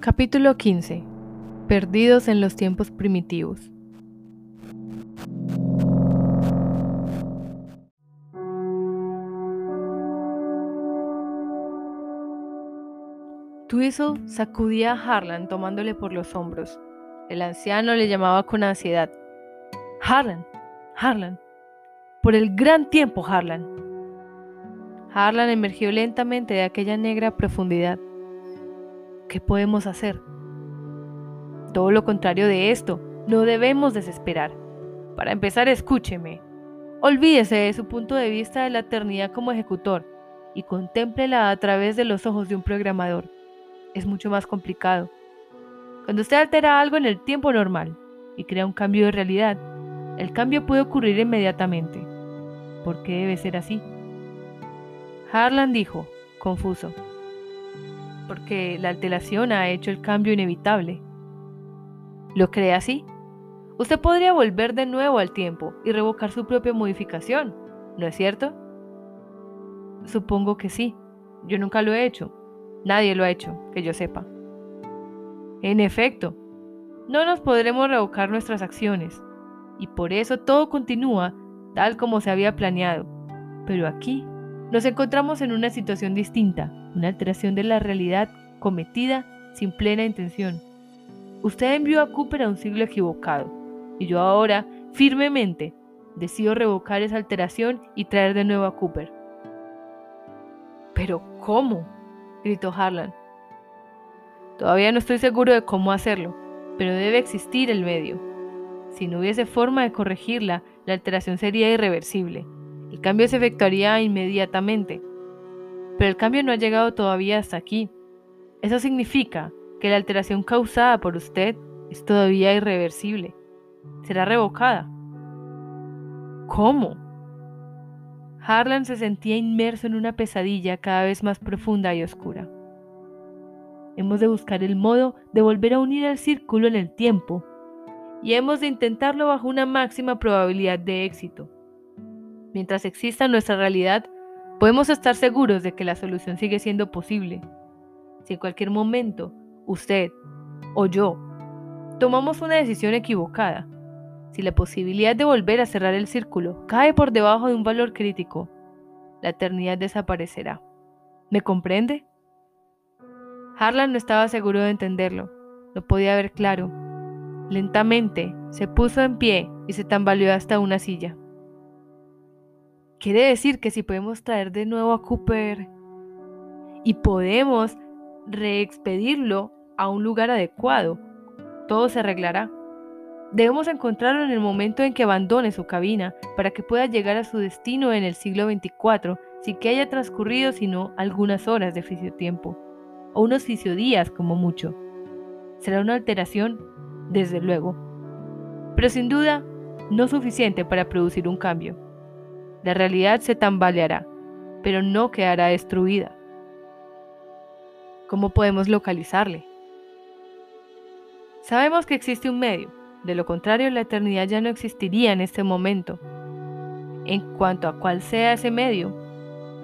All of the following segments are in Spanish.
Capítulo 15. Perdidos en los tiempos primitivos. Twizzle sacudía a Harlan tomándole por los hombros. El anciano le llamaba con ansiedad. Harlan, Harlan, por el gran tiempo, Harlan. Harlan emergió lentamente de aquella negra profundidad. ¿Qué podemos hacer? Todo lo contrario de esto, no debemos desesperar. Para empezar, escúcheme. Olvídese de su punto de vista de la eternidad como ejecutor y contémplela a través de los ojos de un programador es mucho más complicado. Cuando usted altera algo en el tiempo normal y crea un cambio de realidad, el cambio puede ocurrir inmediatamente. ¿Por qué debe ser así? Harlan dijo, confuso, porque la alteración ha hecho el cambio inevitable. ¿Lo cree así? Usted podría volver de nuevo al tiempo y revocar su propia modificación, ¿no es cierto? Supongo que sí. Yo nunca lo he hecho, Nadie lo ha hecho, que yo sepa. En efecto, no nos podremos revocar nuestras acciones, y por eso todo continúa tal como se había planeado. Pero aquí nos encontramos en una situación distinta, una alteración de la realidad cometida sin plena intención. Usted envió a Cooper a un siglo equivocado, y yo ahora, firmemente, decido revocar esa alteración y traer de nuevo a Cooper. Pero ¿cómo? gritó Harlan. Todavía no estoy seguro de cómo hacerlo, pero debe existir el medio. Si no hubiese forma de corregirla, la alteración sería irreversible. El cambio se efectuaría inmediatamente. Pero el cambio no ha llegado todavía hasta aquí. Eso significa que la alteración causada por usted es todavía irreversible. Será revocada. ¿Cómo? Harlan se sentía inmerso en una pesadilla cada vez más profunda y oscura. Hemos de buscar el modo de volver a unir el círculo en el tiempo y hemos de intentarlo bajo una máxima probabilidad de éxito. Mientras exista nuestra realidad, podemos estar seguros de que la solución sigue siendo posible. Si en cualquier momento usted o yo tomamos una decisión equivocada, si la posibilidad de volver a cerrar el círculo cae por debajo de un valor crítico, la eternidad desaparecerá. ¿Me comprende? Harlan no estaba seguro de entenderlo, no podía ver claro. Lentamente se puso en pie y se tambaleó hasta una silla. Quiere decir que si podemos traer de nuevo a Cooper y podemos reexpedirlo a un lugar adecuado, todo se arreglará. Debemos encontrarlo en el momento en que abandone su cabina para que pueda llegar a su destino en el siglo XXIV sin que haya transcurrido sino algunas horas de fisiottiempo, o unos fisiodías como mucho. Será una alteración, desde luego, pero sin duda no suficiente para producir un cambio. La realidad se tambaleará, pero no quedará destruida. ¿Cómo podemos localizarle? Sabemos que existe un medio, de lo contrario, la eternidad ya no existiría en este momento. En cuanto a cuál sea ese medio,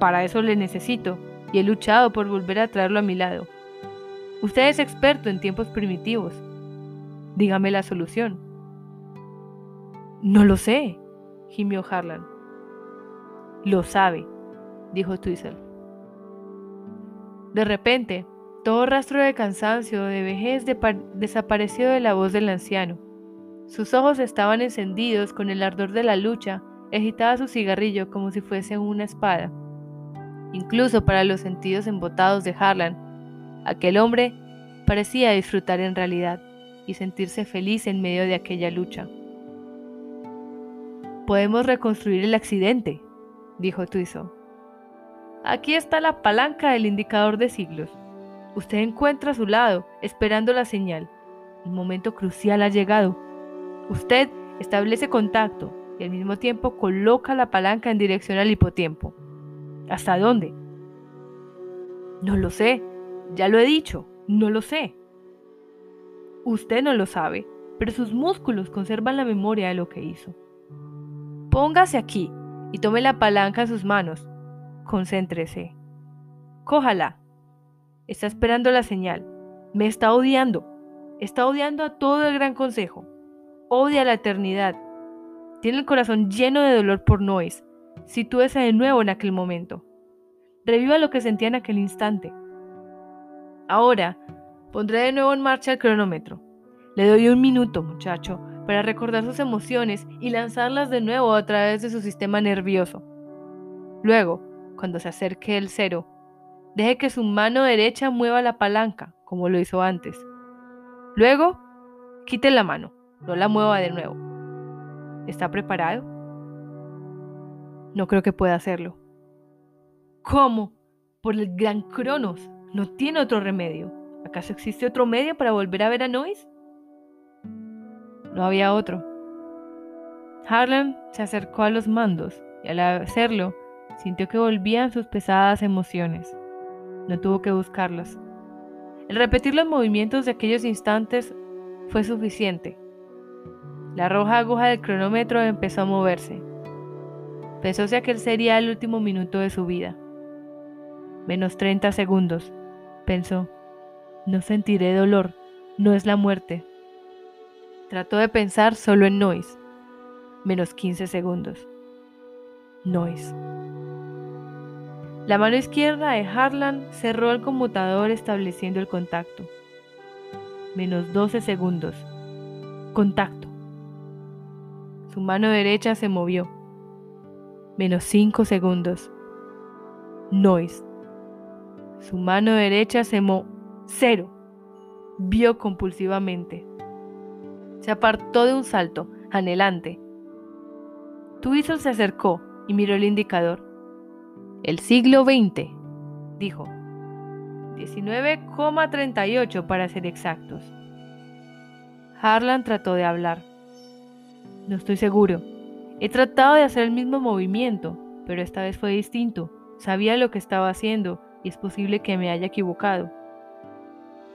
para eso le necesito y he luchado por volver a traerlo a mi lado. Usted es experto en tiempos primitivos. Dígame la solución. No lo sé, gimió Harlan. Lo sabe, dijo Twizzle. De repente, todo rastro de cansancio de vejez desapareció de la voz del anciano. Sus ojos estaban encendidos con el ardor de la lucha agitaba su cigarrillo como si fuese una espada. Incluso para los sentidos embotados de Harlan, aquel hombre parecía disfrutar en realidad y sentirse feliz en medio de aquella lucha. Podemos reconstruir el accidente, dijo Tuizo. Aquí está la palanca del indicador de siglos. Usted encuentra a su lado, esperando la señal. El momento crucial ha llegado. Usted establece contacto y al mismo tiempo coloca la palanca en dirección al hipotiempo. ¿Hasta dónde? No lo sé, ya lo he dicho, no lo sé. Usted no lo sabe, pero sus músculos conservan la memoria de lo que hizo. Póngase aquí y tome la palanca en sus manos. concéntrese. Cójala. Está esperando la señal. Me está odiando. Está odiando a todo el gran consejo. Odia la eternidad. Tiene el corazón lleno de dolor por Nois. Sitúese de nuevo en aquel momento. Reviva lo que sentía en aquel instante. Ahora, pondré de nuevo en marcha el cronómetro. Le doy un minuto, muchacho, para recordar sus emociones y lanzarlas de nuevo a través de su sistema nervioso. Luego, cuando se acerque el cero, deje que su mano derecha mueva la palanca, como lo hizo antes. Luego, quite la mano, no la mueva de nuevo. ¿Está preparado? No creo que pueda hacerlo. ¿Cómo? Por el gran Cronos. No tiene otro remedio. ¿Acaso existe otro medio para volver a ver a Nois? No había otro. Harlan se acercó a los mandos y al hacerlo sintió que volvían sus pesadas emociones. No tuvo que buscarlas. El repetir los movimientos de aquellos instantes fue suficiente. La roja aguja del cronómetro empezó a moverse. Pensó si aquel sería el último minuto de su vida. Menos 30 segundos, pensó. No sentiré dolor, no es la muerte. Trató de pensar solo en Noise. Menos 15 segundos. Noise. La mano izquierda de Harlan cerró el conmutador estableciendo el contacto. Menos 12 segundos. Contacto. Su mano derecha se movió. Menos 5 segundos. Noise. Su mano derecha se movió. Cero. Vio compulsivamente. Se apartó de un salto, anhelante. Twistle se acercó y miró el indicador. El siglo XX, dijo. 19,38 para ser exactos. Harlan trató de hablar. No estoy seguro. He tratado de hacer el mismo movimiento, pero esta vez fue distinto. Sabía lo que estaba haciendo y es posible que me haya equivocado.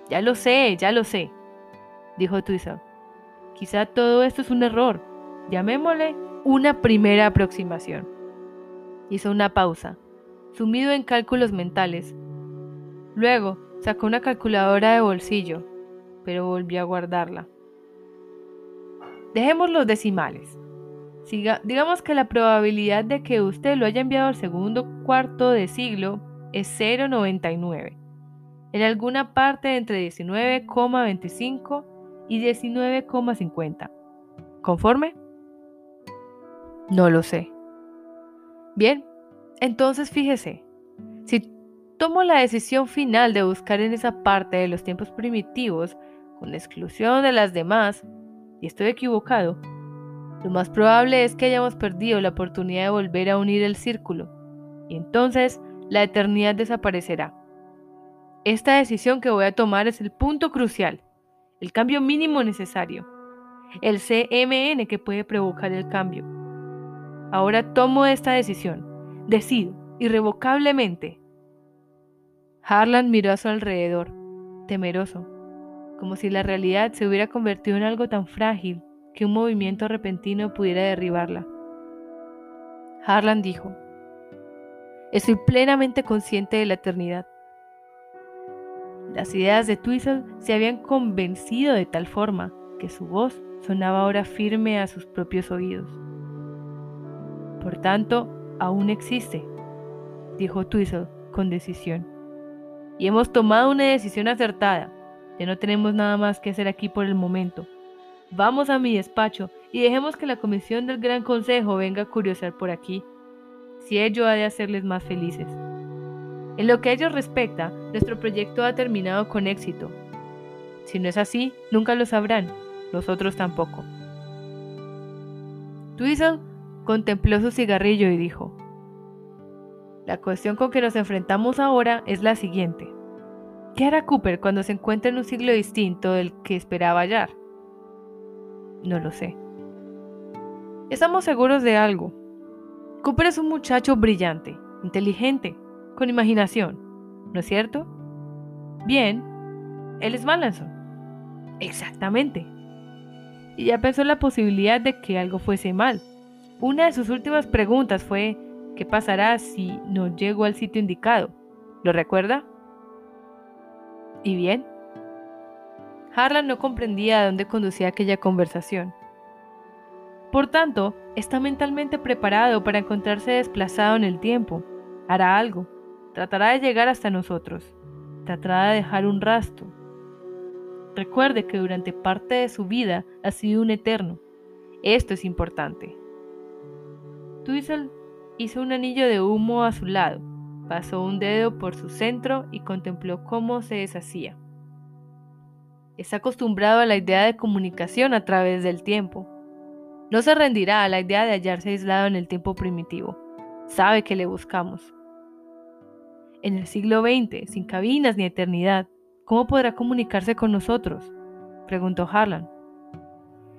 Ya lo sé, ya lo sé, dijo Twistle. Quizá todo esto es un error. Llamémosle una primera aproximación. Hizo una pausa, sumido en cálculos mentales. Luego sacó una calculadora de bolsillo, pero volvió a guardarla. Dejemos los decimales. digamos que la probabilidad de que usted lo haya enviado al segundo cuarto de siglo es 0,99. En alguna parte entre 19,25 y 19,50. ¿Conforme? No lo sé. Bien, entonces fíjese, si tomo la decisión final de buscar en esa parte de los tiempos primitivos, con exclusión de las demás, y estoy equivocado, lo más probable es que hayamos perdido la oportunidad de volver a unir el círculo, y entonces la eternidad desaparecerá. Esta decisión que voy a tomar es el punto crucial el cambio mínimo necesario, el CMN que puede provocar el cambio. Ahora tomo esta decisión, decido, irrevocablemente. Harlan miró a su alrededor, temeroso, como si la realidad se hubiera convertido en algo tan frágil que un movimiento repentino pudiera derribarla. Harlan dijo, Estoy plenamente consciente de la eternidad. Las ideas de Twistle se habían convencido de tal forma que su voz sonaba ahora firme a sus propios oídos. Por tanto, aún existe, dijo Twistle con decisión. Y hemos tomado una decisión acertada. Ya no tenemos nada más que hacer aquí por el momento. Vamos a mi despacho y dejemos que la comisión del Gran Consejo venga a curiosar por aquí, si ello ha de hacerles más felices. En lo que a ellos respecta, nuestro proyecto ha terminado con éxito. Si no es así, nunca lo sabrán, nosotros tampoco. Twizzle contempló su cigarrillo y dijo, La cuestión con que nos enfrentamos ahora es la siguiente. ¿Qué hará Cooper cuando se encuentre en un siglo distinto del que esperaba hallar? No lo sé. Estamos seguros de algo. Cooper es un muchacho brillante, inteligente, con imaginación, ¿no es cierto? Bien, él es Malanson. Exactamente. Y ya pensó en la posibilidad de que algo fuese mal. Una de sus últimas preguntas fue, ¿Qué pasará si no llego al sitio indicado? ¿Lo recuerda? ¿Y bien? Harlan no comprendía a dónde conducía aquella conversación. Por tanto, está mentalmente preparado para encontrarse desplazado en el tiempo. Hará algo. Tratará de llegar hasta nosotros. Tratará de dejar un rastro. Recuerde que durante parte de su vida ha sido un eterno. Esto es importante. Twizzle hizo un anillo de humo a su lado, pasó un dedo por su centro y contempló cómo se deshacía. Está acostumbrado a la idea de comunicación a través del tiempo. No se rendirá a la idea de hallarse aislado en el tiempo primitivo. Sabe que le buscamos. En el siglo XX, sin cabinas ni eternidad, ¿cómo podrá comunicarse con nosotros? preguntó Harlan.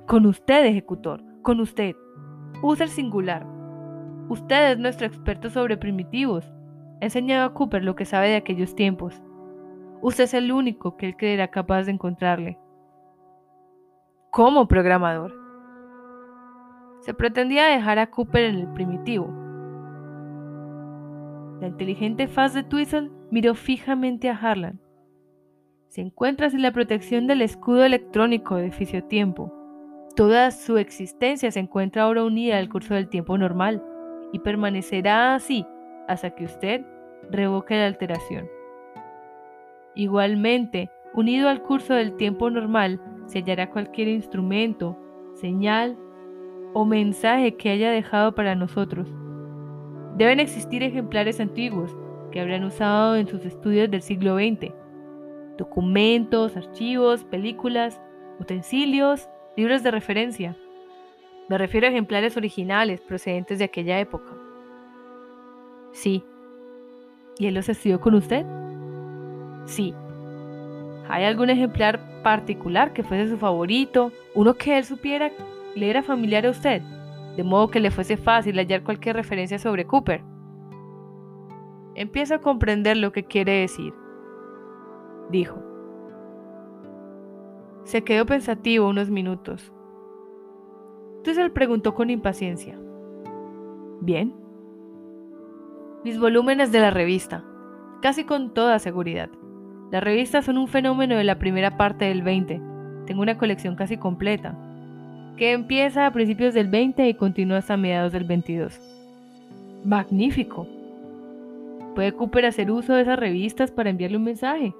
Con usted, ejecutor, con usted. Usa el singular. Usted es nuestro experto sobre primitivos. Ha enseñado a Cooper lo que sabe de aquellos tiempos. Usted es el único que él creerá capaz de encontrarle. Como programador. Se pretendía dejar a Cooper en el primitivo. La inteligente faz de Twizzle miró fijamente a Harlan. Se encuentra sin la protección del escudo electrónico de Tiempo. Toda su existencia se encuentra ahora unida al curso del tiempo normal y permanecerá así hasta que usted revoque la alteración. Igualmente, unido al curso del tiempo normal, se hallará cualquier instrumento, señal o mensaje que haya dejado para nosotros. Deben existir ejemplares antiguos que habrán usado en sus estudios del siglo XX. Documentos, archivos, películas, utensilios, libros de referencia. Me refiero a ejemplares originales procedentes de aquella época. Sí. ¿Y él los estudió con usted? Sí. ¿Hay algún ejemplar particular que fuese su favorito? Uno que él supiera le era familiar a usted, de modo que le fuese fácil hallar cualquier referencia sobre Cooper. Empiezo a comprender lo que quiere decir, dijo. Se quedó pensativo unos minutos. Entonces él preguntó con impaciencia. ¿Bien? Mis volúmenes de la revista, casi con toda seguridad. Las revistas son un fenómeno de la primera parte del 20. Tengo una colección casi completa, que empieza a principios del 20 y continúa hasta mediados del 22. Magnífico. ¿Puede Cooper hacer uso de esas revistas para enviarle un mensaje?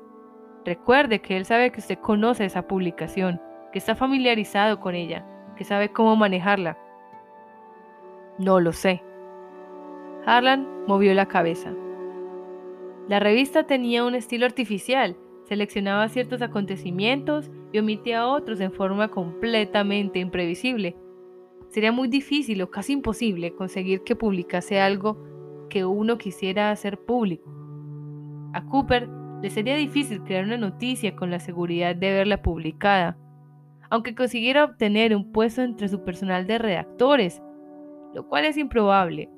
Recuerde que él sabe que usted conoce esa publicación, que está familiarizado con ella, que sabe cómo manejarla. No lo sé. Harlan movió la cabeza. La revista tenía un estilo artificial, seleccionaba ciertos acontecimientos y omitía otros en forma completamente imprevisible. Sería muy difícil o casi imposible conseguir que publicase algo que uno quisiera hacer público. A Cooper le sería difícil crear una noticia con la seguridad de verla publicada, aunque consiguiera obtener un puesto entre su personal de redactores, lo cual es improbable.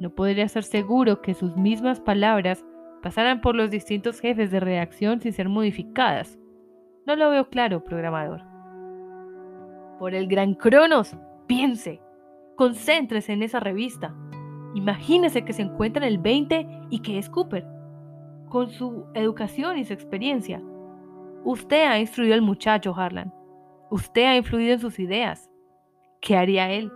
No podría estar seguro que sus mismas palabras pasaran por los distintos jefes de redacción sin ser modificadas. No lo veo claro, programador. Por el gran Cronos, piense, concéntrese en esa revista. Imagínese que se encuentra en el 20 y que es Cooper. Con su educación y su experiencia, usted ha instruido al muchacho Harlan. Usted ha influido en sus ideas. ¿Qué haría él?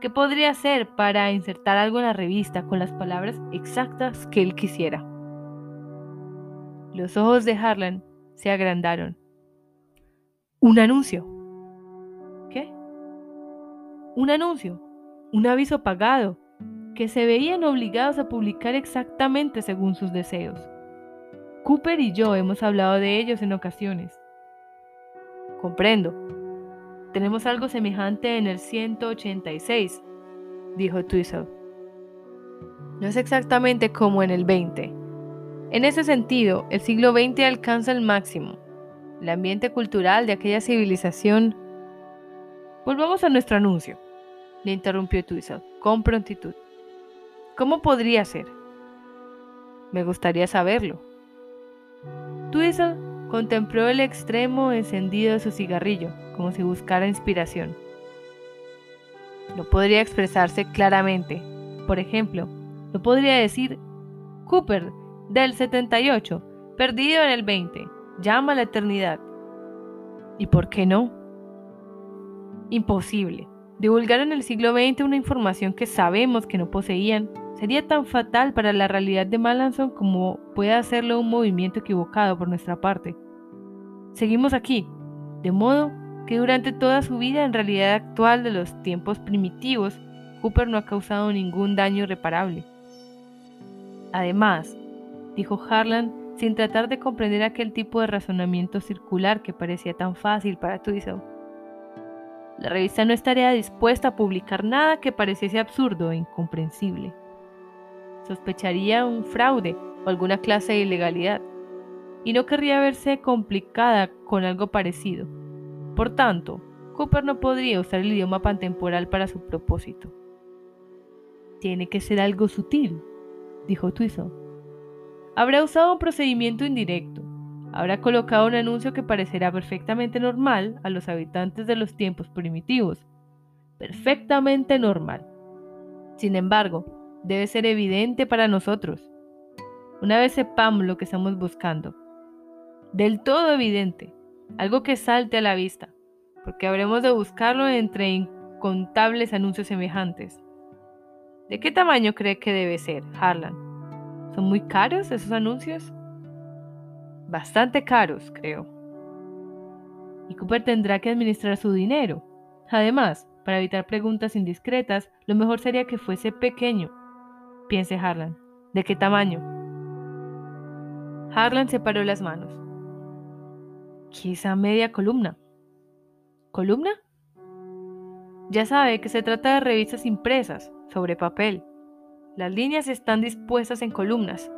¿Qué podría hacer para insertar algo en la revista con las palabras exactas que él quisiera? Los ojos de Harlan se agrandaron. Un anuncio. ¿Qué? Un anuncio, un aviso pagado, que se veían obligados a publicar exactamente según sus deseos. Cooper y yo hemos hablado de ellos en ocasiones. Comprendo. Tenemos algo semejante en el 186, dijo Twizzle. No es exactamente como en el 20 en ese sentido, el siglo XX alcanza el máximo. El ambiente cultural de aquella civilización... Volvamos a nuestro anuncio, le interrumpió Twizzle con prontitud. ¿Cómo podría ser? Me gustaría saberlo. Twizzle contempló el extremo encendido de su cigarrillo, como si buscara inspiración. No podría expresarse claramente. Por ejemplo, No podría decir, Cooper, del 78, perdido en el 20, llama a la eternidad. ¿Y por qué no? Imposible. Divulgar en el siglo XX una información que sabemos que no poseían sería tan fatal para la realidad de Malanson como puede hacerlo un movimiento equivocado por nuestra parte. Seguimos aquí, de modo que durante toda su vida en realidad actual de los tiempos primitivos, Cooper no ha causado ningún daño irreparable. Además, dijo Harlan sin tratar de comprender aquel tipo de razonamiento circular que parecía tan fácil para Twizzle. La revista no estaría dispuesta a publicar nada que pareciese absurdo e incomprensible. Sospecharía un fraude o alguna clase de ilegalidad, y no querría verse complicada con algo parecido. Por tanto, Cooper no podría usar el idioma pantemporal para su propósito. Tiene que ser algo sutil, dijo Twizzle. Habrá usado un procedimiento indirecto, habrá colocado un anuncio que parecerá perfectamente normal a los habitantes de los tiempos primitivos. Perfectamente normal. Sin embargo, debe ser evidente para nosotros. Una vez sepamos lo que estamos buscando. Del todo evidente. Algo que salte a la vista. Porque habremos de buscarlo entre incontables anuncios semejantes. ¿De qué tamaño cree que debe ser, Harlan? ¿Son muy caros esos anuncios? bastante caros, creo. Y Cooper tendrá que administrar su dinero. Además, para evitar preguntas indiscretas, lo mejor sería que fuese pequeño. Piense Harlan. ¿De qué tamaño? Harlan separó las manos. Quizá media columna. ¿Columna? Ya sabe que se trata de revistas impresas, sobre papel. Las líneas están dispuestas en columnas.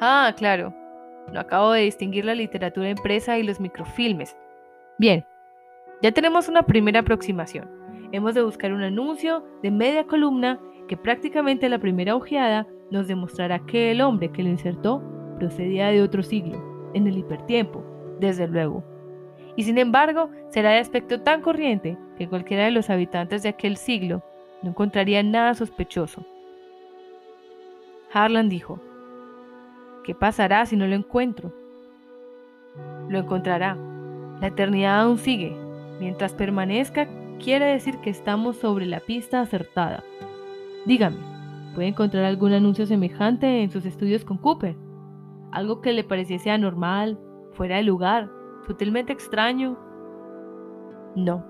Ah, claro, no acabo de distinguir la literatura impresa y los microfilmes. Bien, ya tenemos una primera aproximación. Hemos de buscar un anuncio de media columna que prácticamente la primera ojeada nos demostrará que el hombre que lo insertó procedía de otro siglo, en el hipertiempo, desde luego. Y sin embargo, será de aspecto tan corriente que cualquiera de los habitantes de aquel siglo no encontraría nada sospechoso. Harlan dijo, ¿Qué pasará si no lo encuentro? Lo encontrará. La eternidad aún sigue. Mientras permanezca, quiere decir que estamos sobre la pista acertada. Dígame, ¿puede encontrar algún anuncio semejante en sus estudios con Cooper? Algo que le pareciese anormal, fuera de lugar, sutilmente extraño. No.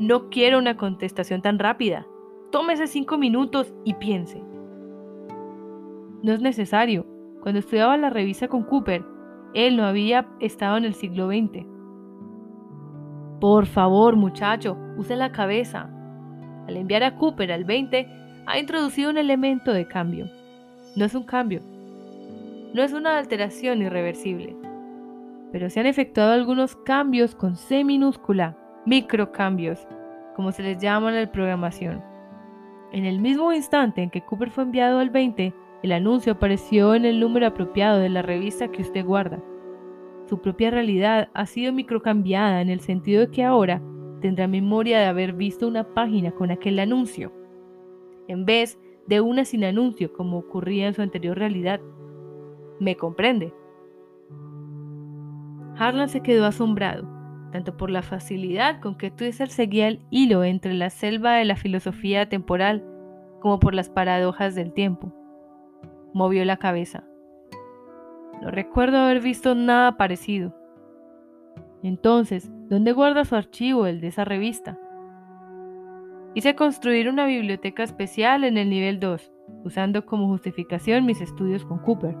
No quiero una contestación tan rápida. Tómese cinco minutos y piense. No es necesario. Cuando estudiaba la revista con Cooper, él no había estado en el siglo XX. Por favor, muchacho, use la cabeza. Al enviar a Cooper al 20, ha introducido un elemento de cambio. No es un cambio. No es una alteración irreversible. Pero se han efectuado algunos cambios con C minúscula, microcambios, como se les llama en la programación. En el mismo instante en que Cooper fue enviado al 20, el anuncio apareció en el número apropiado de la revista que usted guarda. Su propia realidad ha sido microcambiada en el sentido de que ahora tendrá memoria de haber visto una página con aquel anuncio, en vez de una sin anuncio como ocurría en su anterior realidad. ¿Me comprende? Harlan se quedó asombrado, tanto por la facilidad con que Twitter seguía el hilo entre la selva de la filosofía temporal como por las paradojas del tiempo. Movió la cabeza. No recuerdo haber visto nada parecido. Entonces, ¿dónde guarda su archivo, el de esa revista? Hice construir una biblioteca especial en el nivel 2, usando como justificación mis estudios con Cooper.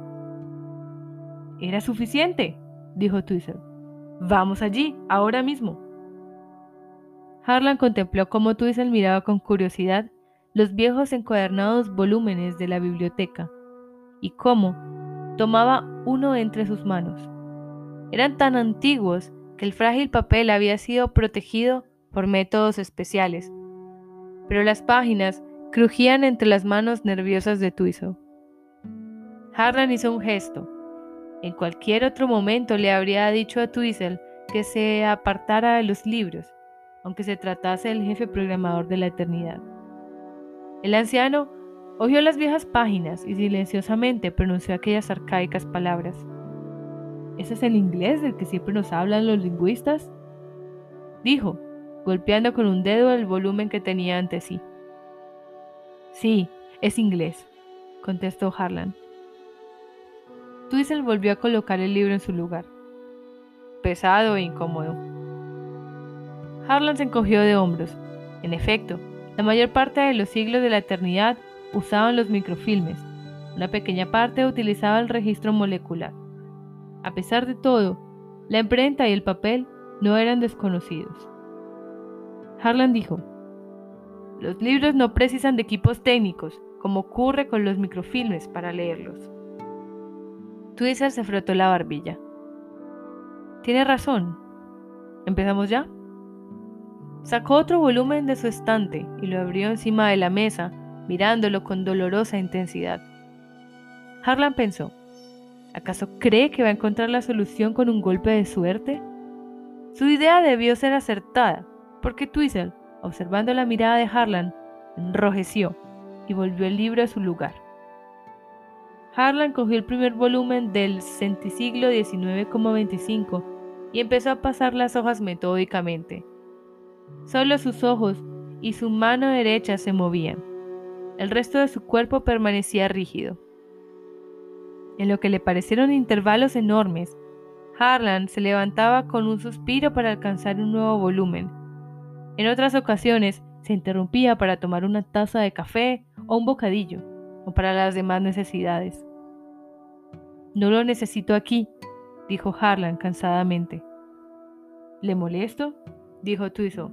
Era suficiente, dijo Twizzle. Vamos allí, ahora mismo. Harlan contempló cómo Twizzle miraba con curiosidad los viejos encuadernados volúmenes de la biblioteca y cómo tomaba uno entre sus manos. Eran tan antiguos que el frágil papel había sido protegido por métodos especiales, pero las páginas crujían entre las manos nerviosas de Twizzle. Harlan hizo un gesto. En cualquier otro momento le habría dicho a Twizzle que se apartara de los libros, aunque se tratase del jefe programador de la eternidad. El anciano Hojeó las viejas páginas y silenciosamente pronunció aquellas arcaicas palabras. ¿Ese es el inglés del que siempre nos hablan los lingüistas? Dijo, golpeando con un dedo el volumen que tenía ante sí. Sí, es inglés, contestó Harlan. Twizzle volvió a colocar el libro en su lugar. Pesado e incómodo. Harlan se encogió de hombros. En efecto, la mayor parte de los siglos de la eternidad usaban los microfilmes. Una pequeña parte utilizaba el registro molecular. A pesar de todo, la imprenta y el papel no eran desconocidos. Harlan dijo, los libros no precisan de equipos técnicos, como ocurre con los microfilmes para leerlos. Twizzle se frotó la barbilla. Tiene razón. ¿Empezamos ya? Sacó otro volumen de su estante y lo abrió encima de la mesa, mirándolo con dolorosa intensidad. Harlan pensó, ¿acaso cree que va a encontrar la solución con un golpe de suerte? Su idea debió ser acertada, porque Twizzle, observando la mirada de Harlan, enrojeció y volvió el libro a su lugar. Harlan cogió el primer volumen del Centisiglo XIX,25 y empezó a pasar las hojas metódicamente. Solo sus ojos y su mano derecha se movían. El resto de su cuerpo permanecía rígido. En lo que le parecieron intervalos enormes, Harlan se levantaba con un suspiro para alcanzar un nuevo volumen. En otras ocasiones se interrumpía para tomar una taza de café o un bocadillo, o para las demás necesidades. No lo necesito aquí, dijo Harlan cansadamente. ¿Le molesto? dijo Twizo.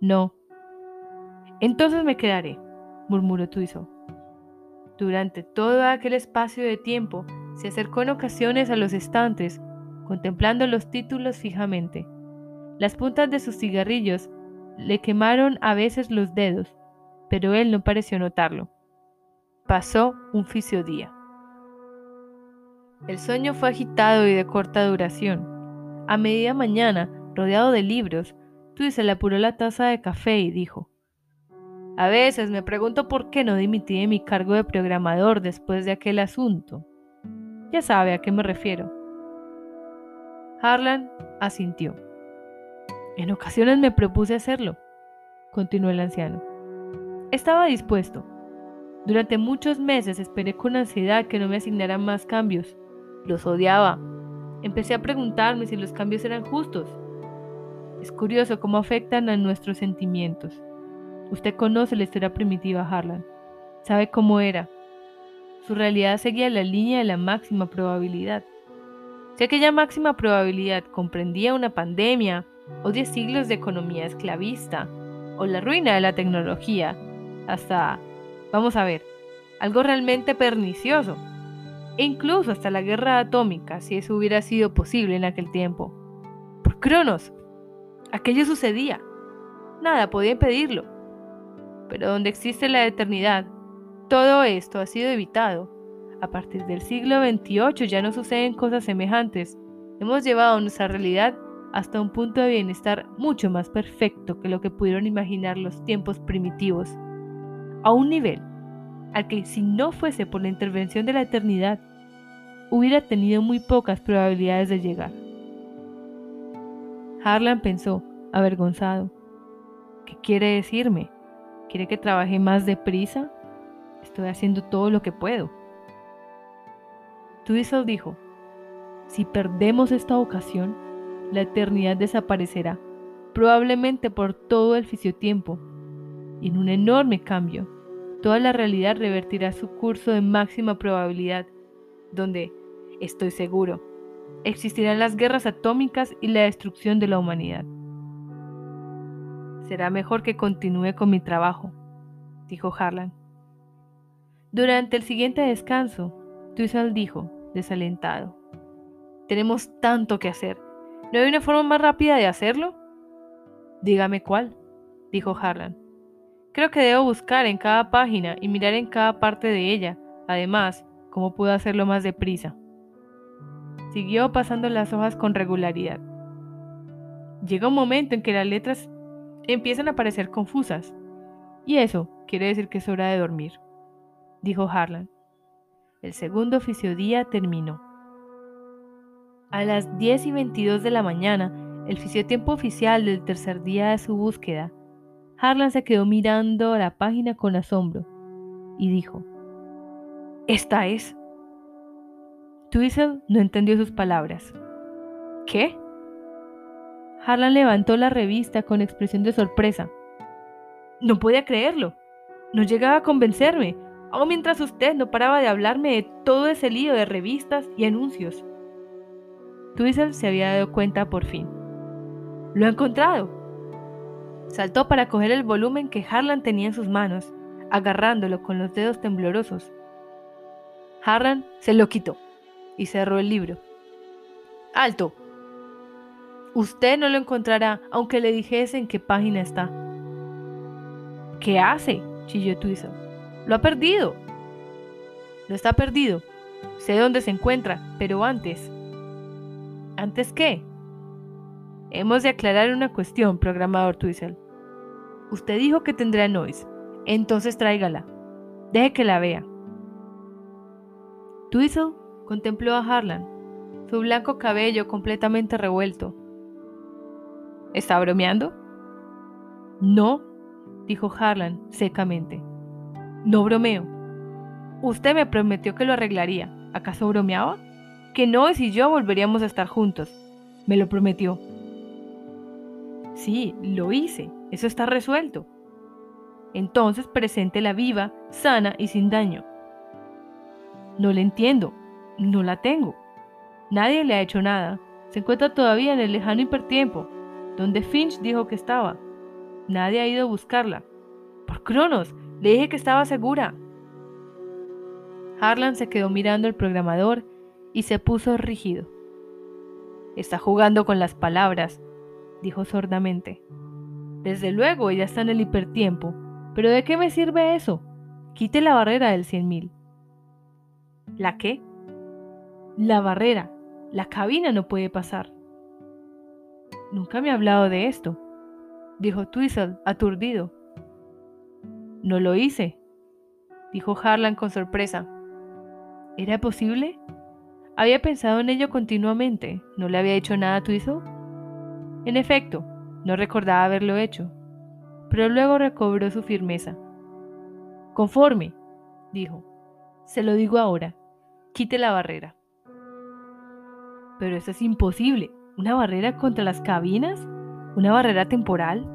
No. Entonces me quedaré, murmuró Twizo. Durante todo aquel espacio de tiempo se acercó en ocasiones a los estantes, contemplando los títulos fijamente. Las puntas de sus cigarrillos le quemaron a veces los dedos, pero él no pareció notarlo. Pasó un día. El sueño fue agitado y de corta duración. A media mañana, rodeado de libros, Twizzle le apuró la taza de café y dijo, A veces me pregunto por qué no dimití de mi cargo de programador después de aquel asunto. Ya sabe a qué me refiero. Harlan asintió. En ocasiones me propuse hacerlo, continuó el anciano. Estaba dispuesto. Durante muchos meses esperé con ansiedad que no me asignaran más cambios. Los odiaba. Empecé a preguntarme si los cambios eran justos. Es curioso cómo afectan a nuestros sentimientos. Usted conoce la historia primitiva Harlan. Sabe cómo era. Su realidad seguía la línea de la máxima probabilidad. Si aquella máxima probabilidad comprendía una pandemia, o diez siglos de economía esclavista, o la ruina de la tecnología, hasta, vamos a ver, algo realmente pernicioso, e incluso hasta la guerra atómica, si eso hubiera sido posible en aquel tiempo. Por Cronos, aquello sucedía. Nada podía impedirlo. Pero donde existe la eternidad, todo esto ha sido evitado. A partir del siglo XXVIII ya no suceden cosas semejantes. Hemos llevado nuestra realidad hasta un punto de bienestar mucho más perfecto que lo que pudieron imaginar los tiempos primitivos, a un nivel al que si no fuese por la intervención de la eternidad, hubiera tenido muy pocas probabilidades de llegar. Harlan pensó, avergonzado. ¿Qué quiere decirme? ¿Quiere que trabaje más deprisa? Estoy haciendo todo lo que puedo. Twizzle dijo, si perdemos esta ocasión, la eternidad desaparecerá, probablemente por todo el fisiotiempo, y en un enorme cambio, toda la realidad revertirá su curso de máxima probabilidad, donde, estoy seguro, existirán las guerras atómicas y la destrucción de la humanidad. Será mejor que continúe con mi trabajo, dijo Harlan. Durante el siguiente descanso, Twizzle dijo, desalentado, tenemos tanto que hacer ¿No hay una forma más rápida de hacerlo? Dígame cuál, dijo Harlan. Creo que debo buscar en cada página y mirar en cada parte de ella. Además, ¿cómo puedo hacerlo más deprisa? Siguió pasando las hojas con regularidad. Llega un momento en que las letras empiezan a parecer confusas. Y eso quiere decir que es hora de dormir. dijo Harlan. El segundo oficio día terminó. A las 10 y 22 de la mañana, el tiempo oficial del tercer día de su búsqueda, Harlan se quedó mirando la página con asombro y dijo, Esta es. Twizzle no entendió sus palabras. ¿Qué? Harlan levantó la revista con expresión de sorpresa. No podía creerlo. No llegaba a convencerme, aun mientras usted no paraba de hablarme de todo ese lío de revistas y anuncios. Twizzle se había dado cuenta por fin. ¡Lo ha encontrado! Saltó para coger el volumen que Harlan tenía en sus manos, agarrándolo con los dedos temblorosos. Harlan se lo quitó y cerró el libro. ¡Alto! Usted no lo encontrará aunque le dijese en qué página está. ¿Qué hace? chilló Twizzle. Lo ha perdido. No está perdido. Sé dónde se encuentra, pero antes. ¿Antes qué? Hemos de aclarar una cuestión, programador Twizzle. Usted dijo que tendrá noise, entonces tráigala. Deje que la vea. Twizzle contempló a Harlan, su blanco cabello completamente revuelto, ¿Está bromeando? No, dijo Harlan secamente. No bromeo. Usted me prometió que lo arreglaría. ¿Acaso bromeaba? Que no y yo volveríamos a estar juntos. Me lo prometió. Sí, lo hice. Eso está resuelto. Entonces presente la viva, sana y sin daño. No le entiendo. No la tengo. Nadie le ha hecho nada. Se encuentra todavía en el lejano hipertiempo donde Finch dijo que estaba. Nadie ha ido a buscarla. Por Cronos, le dije que estaba segura. Harlan se quedó mirando al programador y se puso rígido. Está jugando con las palabras, dijo sordamente. Desde luego, ella está en el hipertiempo, pero ¿de qué me sirve eso? Quite la barrera del 100.000. ¿La qué? La barrera. La cabina no puede pasar. Nunca me ha hablado de esto, dijo Twizzle, aturdido. No lo hice, dijo Harlan con sorpresa. ¿Era posible? Había pensado en ello continuamente. ¿No le había hecho nada a Twizzle? En efecto, no recordaba haberlo hecho, pero luego recobró su firmeza. Conforme, dijo. Se lo digo ahora. Quite la barrera. Pero eso es imposible, ¿Una barrera contra las cabinas? ¿Una barrera temporal?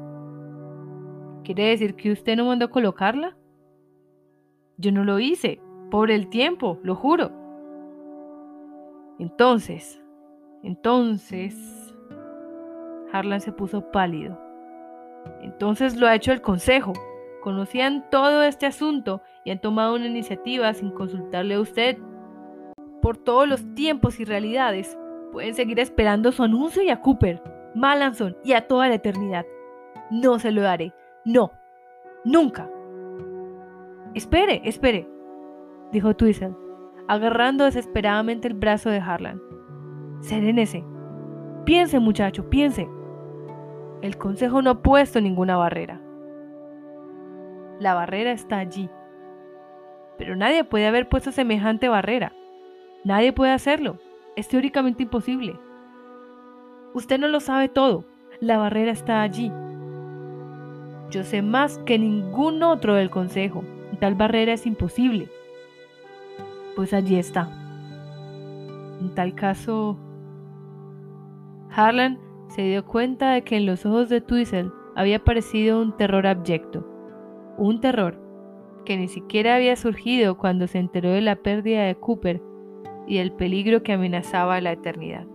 ¿Quiere decir que usted no mandó colocarla? Yo no lo hice, por el tiempo, lo juro. Entonces, entonces... Harlan se puso pálido. Entonces lo ha hecho el Consejo. Conocían todo este asunto y han tomado una iniciativa sin consultarle a usted. Por todos los tiempos y realidades, Pueden seguir esperando su anuncio y a Cooper, Malanson y a toda la eternidad. No se lo daré. No. Nunca. Espere, espere, dijo Twizzle, agarrando desesperadamente el brazo de Harlan. Serénese. Piense, muchacho, piense. El consejo no ha puesto ninguna barrera. La barrera está allí. Pero nadie puede haber puesto semejante barrera. Nadie puede hacerlo. Es teóricamente imposible. Usted no lo sabe todo. La barrera está allí. Yo sé más que ningún otro del consejo. Tal barrera es imposible. Pues allí está. En tal caso, Harlan se dio cuenta de que en los ojos de Twizzle había aparecido un terror abyecto. Un terror que ni siquiera había surgido cuando se enteró de la pérdida de Cooper y el peligro que amenazaba la eternidad.